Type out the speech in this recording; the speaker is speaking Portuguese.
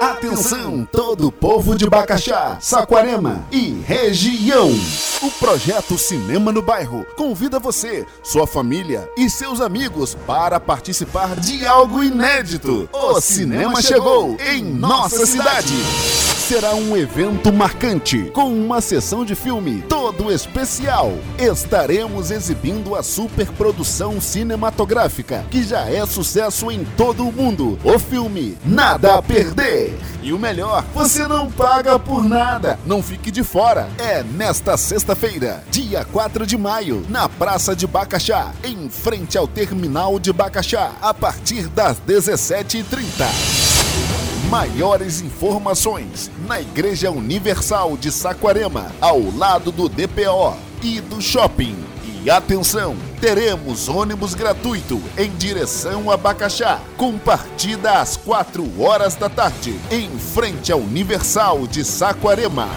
Atenção, todo o povo de Bacaxá, Saquarema e região. O projeto Cinema no Bairro convida você, sua família e seus amigos para participar de algo inédito. O cinema chegou em nossa cidade. Será um evento marcante, com uma sessão de filme todo especial. Estaremos exibindo a superprodução cinematográfica, que já é sucesso em todo o mundo. O filme Nada a Perder. E o melhor, você não paga por nada. Não fique de fora. É nesta sexta-feira, dia 4 de maio, na Praça de Bacaxá, em frente ao terminal de Bacaxá, a partir das 17h30. Maiores informações na Igreja Universal de Saquarema, ao lado do DPO e do shopping. E atenção, teremos ônibus gratuito em direção a Bacaxá, com partida às 4 horas da tarde, em frente ao Universal de Saquarema.